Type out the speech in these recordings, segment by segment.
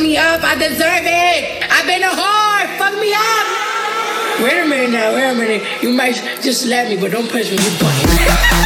me up. I deserve it. I've been a whore. Fuck me up. Wait a minute now. Wait a minute. You might just slap me, but don't push me. You.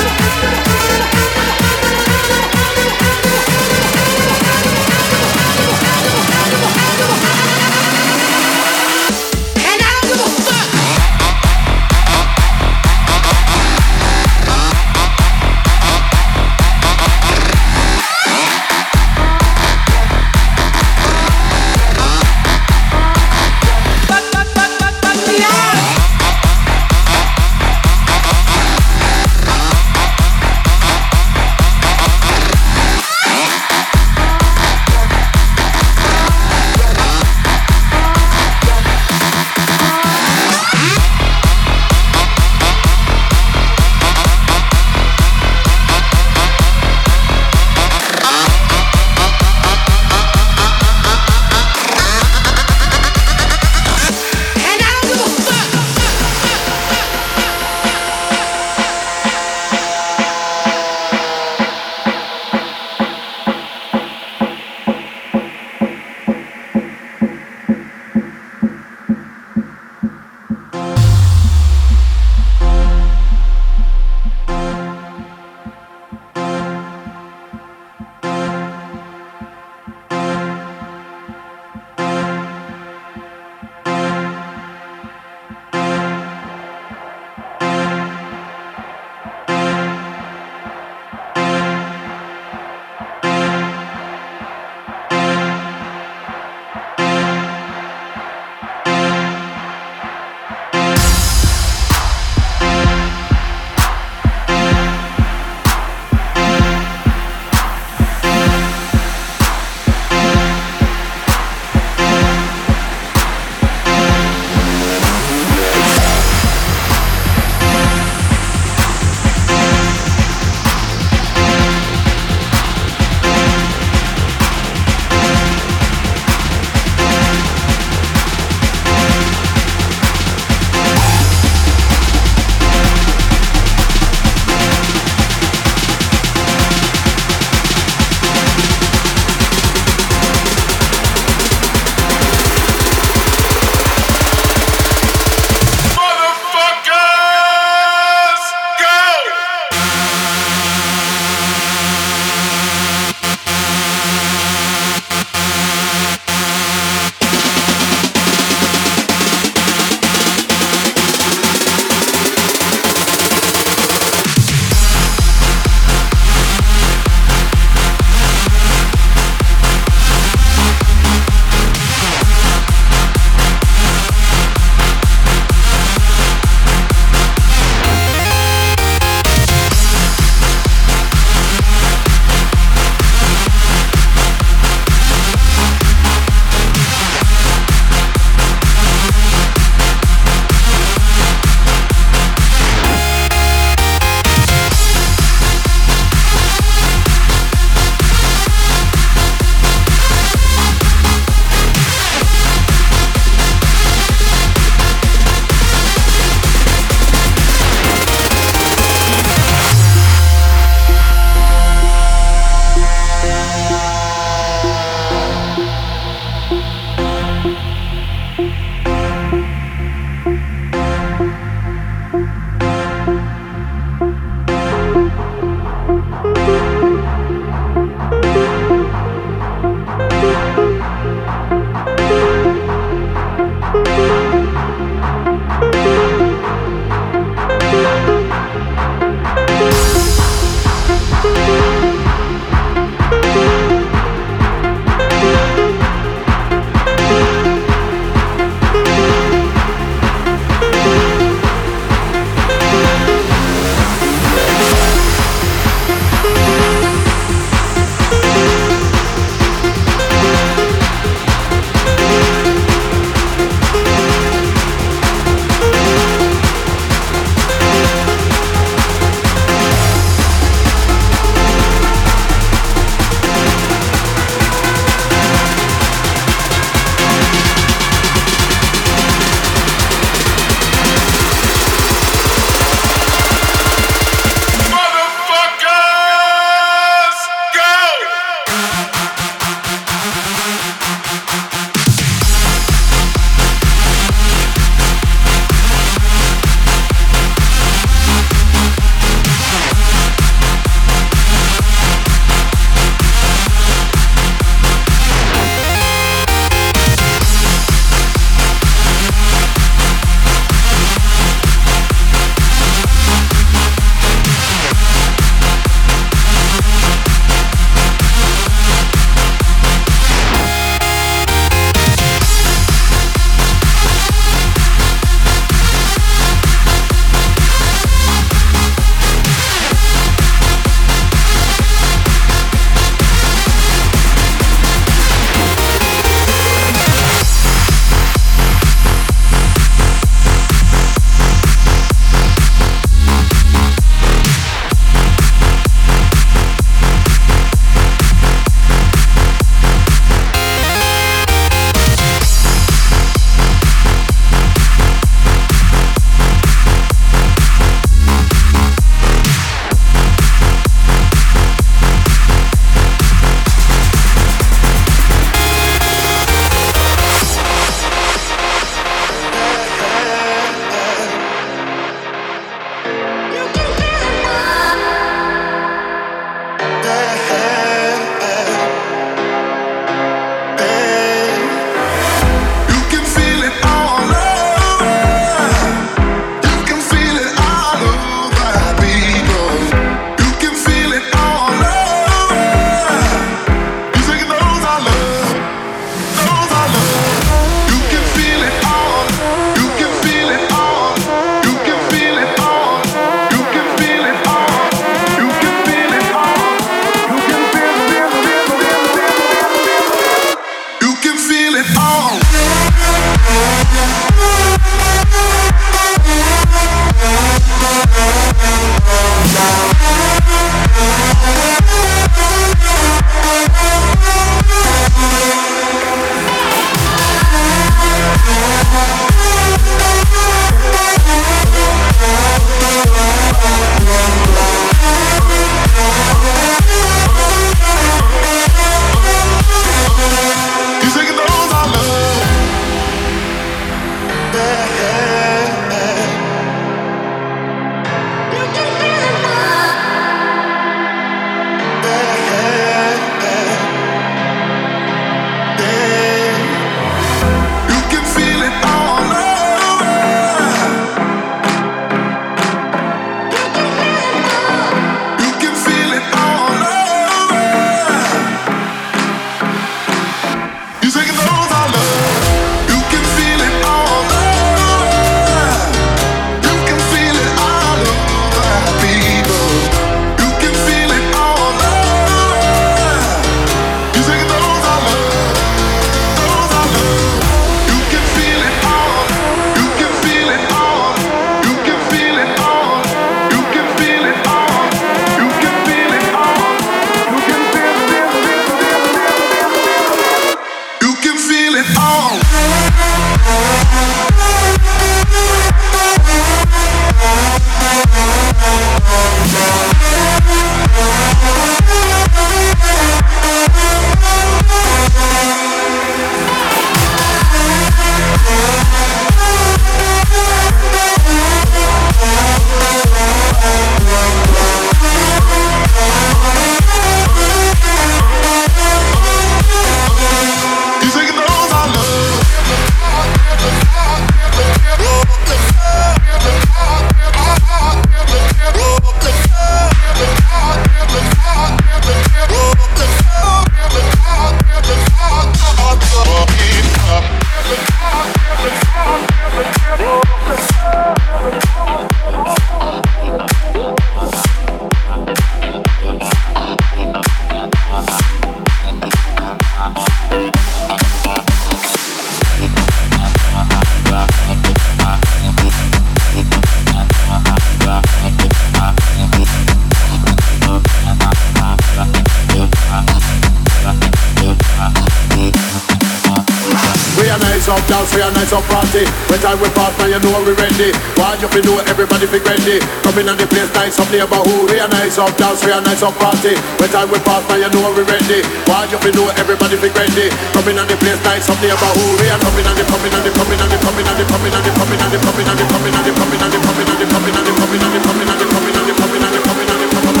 Nice up party. When time we pass, now you know we ready. Why you fi know everybody fi ready? Coming on the place, nice up neighborhood. We a nice up dance, we a nice up party. When time we pass, now you know we ready. Why you fi know everybody fi ready? Coming on the place, nice up neighborhood. We a coming on the coming on the coming on the coming on the coming on the coming on the coming on the coming on the coming on the coming on the coming on the coming on the coming on the coming on the coming on the coming on the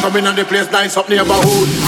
Coming Coming on the place, nice up neighborhood.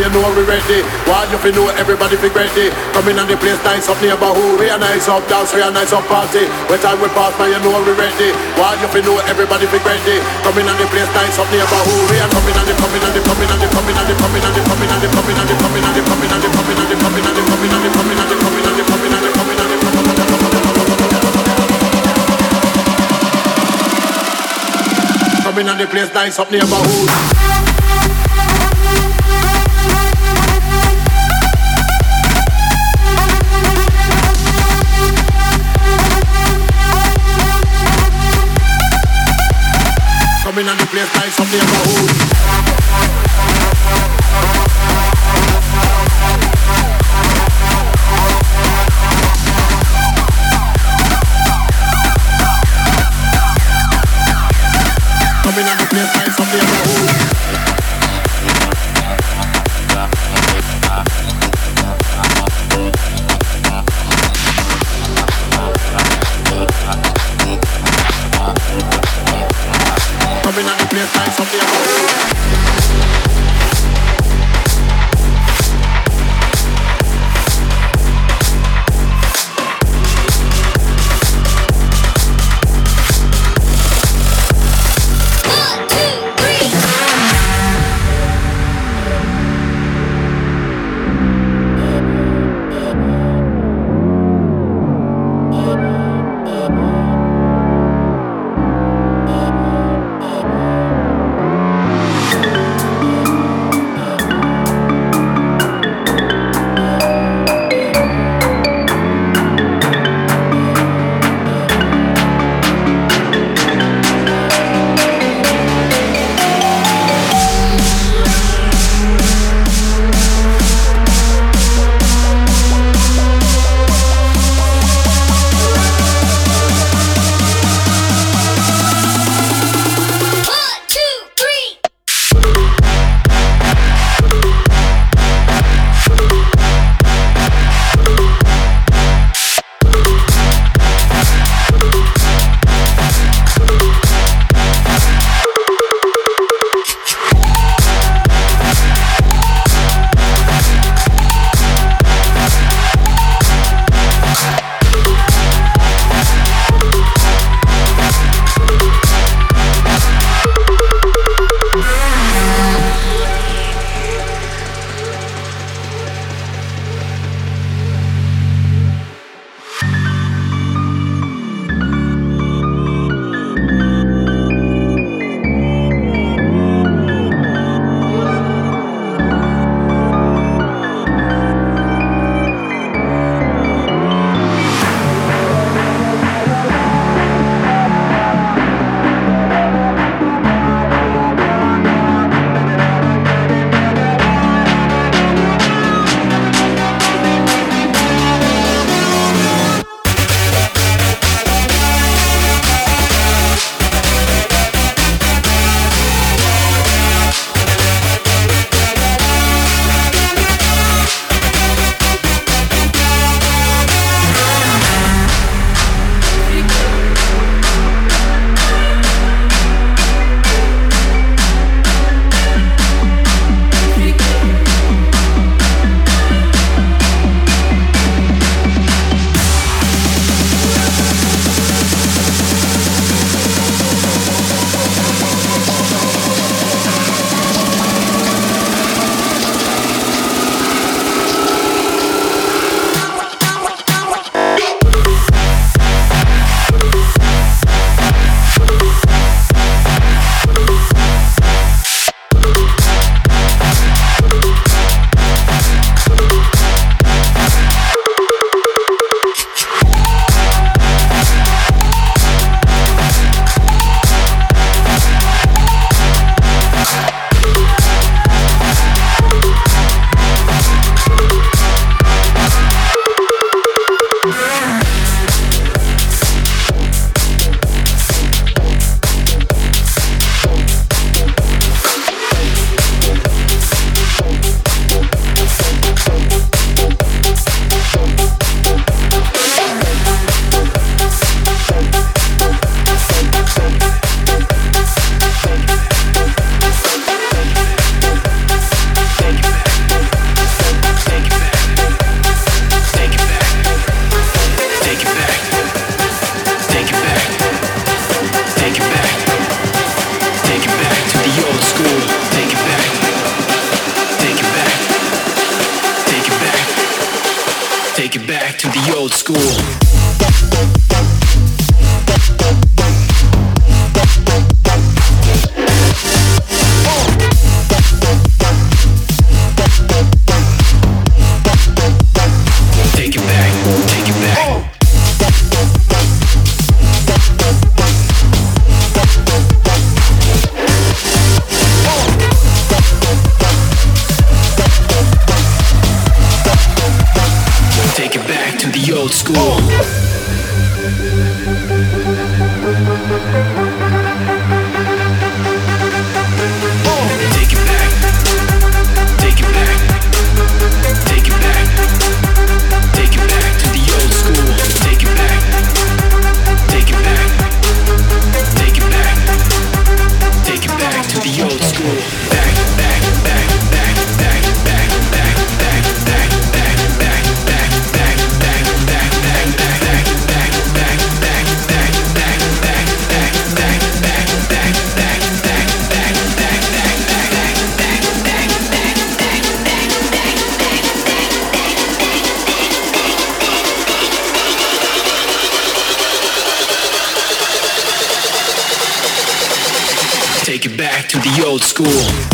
You know we ready. While you fi know everybody fi ready. Coming on the place, nice up neighborhood. We a nice up dance, we a nice up party. When time we pass, man, you know we ready. While you fi know everybody fi ready. Coming on the place, nice up neighborhood. We a coming on the coming on the coming on the coming on the coming on the coming on the coming on the coming on the coming on the coming on the coming on the coming on the coming on the coming on the coming on the coming on the coming on the place, nice up neighborhood. guys from the neighborhood. to the old school. school.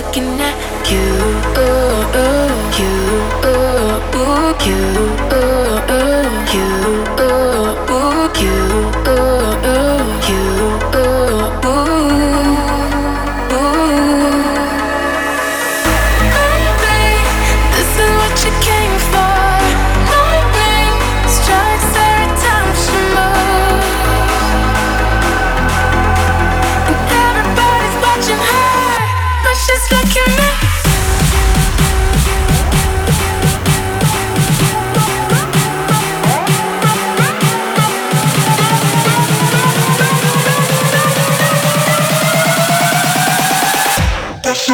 looking at you.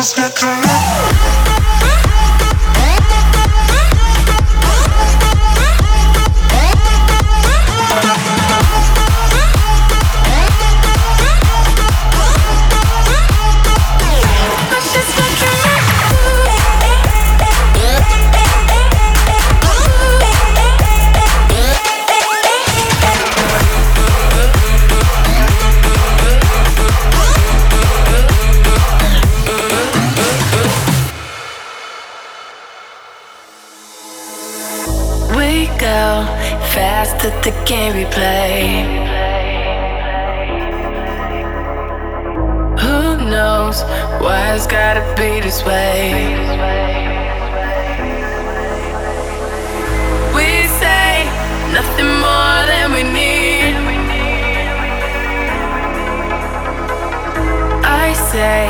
just get crowd. fast that the game we play. Who knows why it's gotta be this way? We say nothing more than we need. I say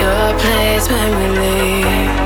your place when we leave.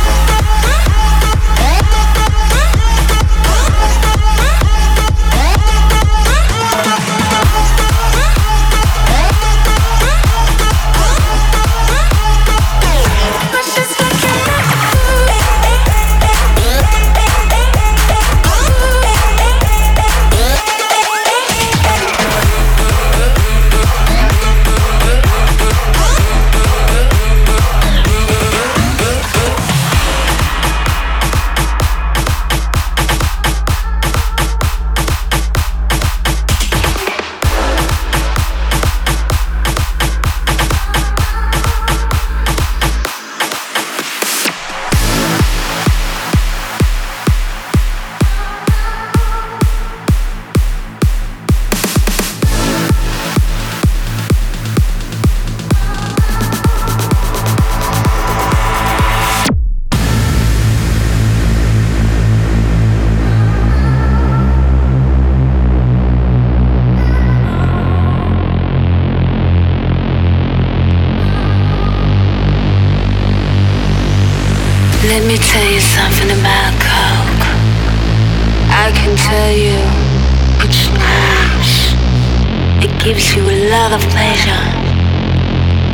pleasure.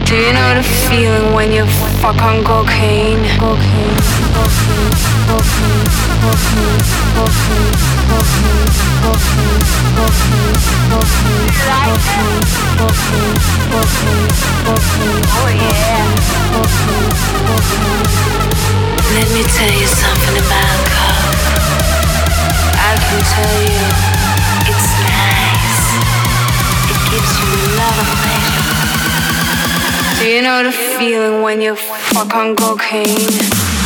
Do you know the feeling when you fuck on cocaine? Cocaine, cocaine, cocaine, cocaine, cocaine, cocaine, cocaine, cocaine, cocaine, cocaine, cocaine, cocaine, cocaine, oh yeah, cocaine, cocaine. Let me tell you something about coke. I can tell you it's gives you love affection. Do you know the feeling when you fuck on cocaine?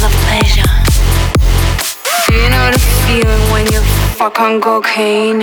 Of pleasure. Do you know the feeling when you fuck on cocaine?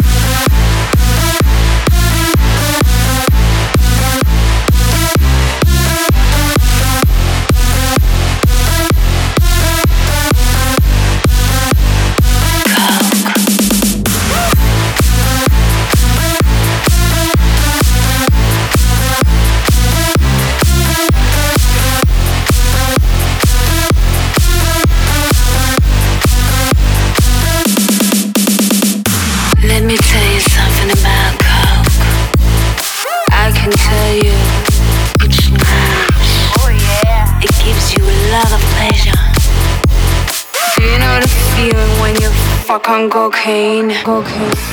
cocaine. Cocaine.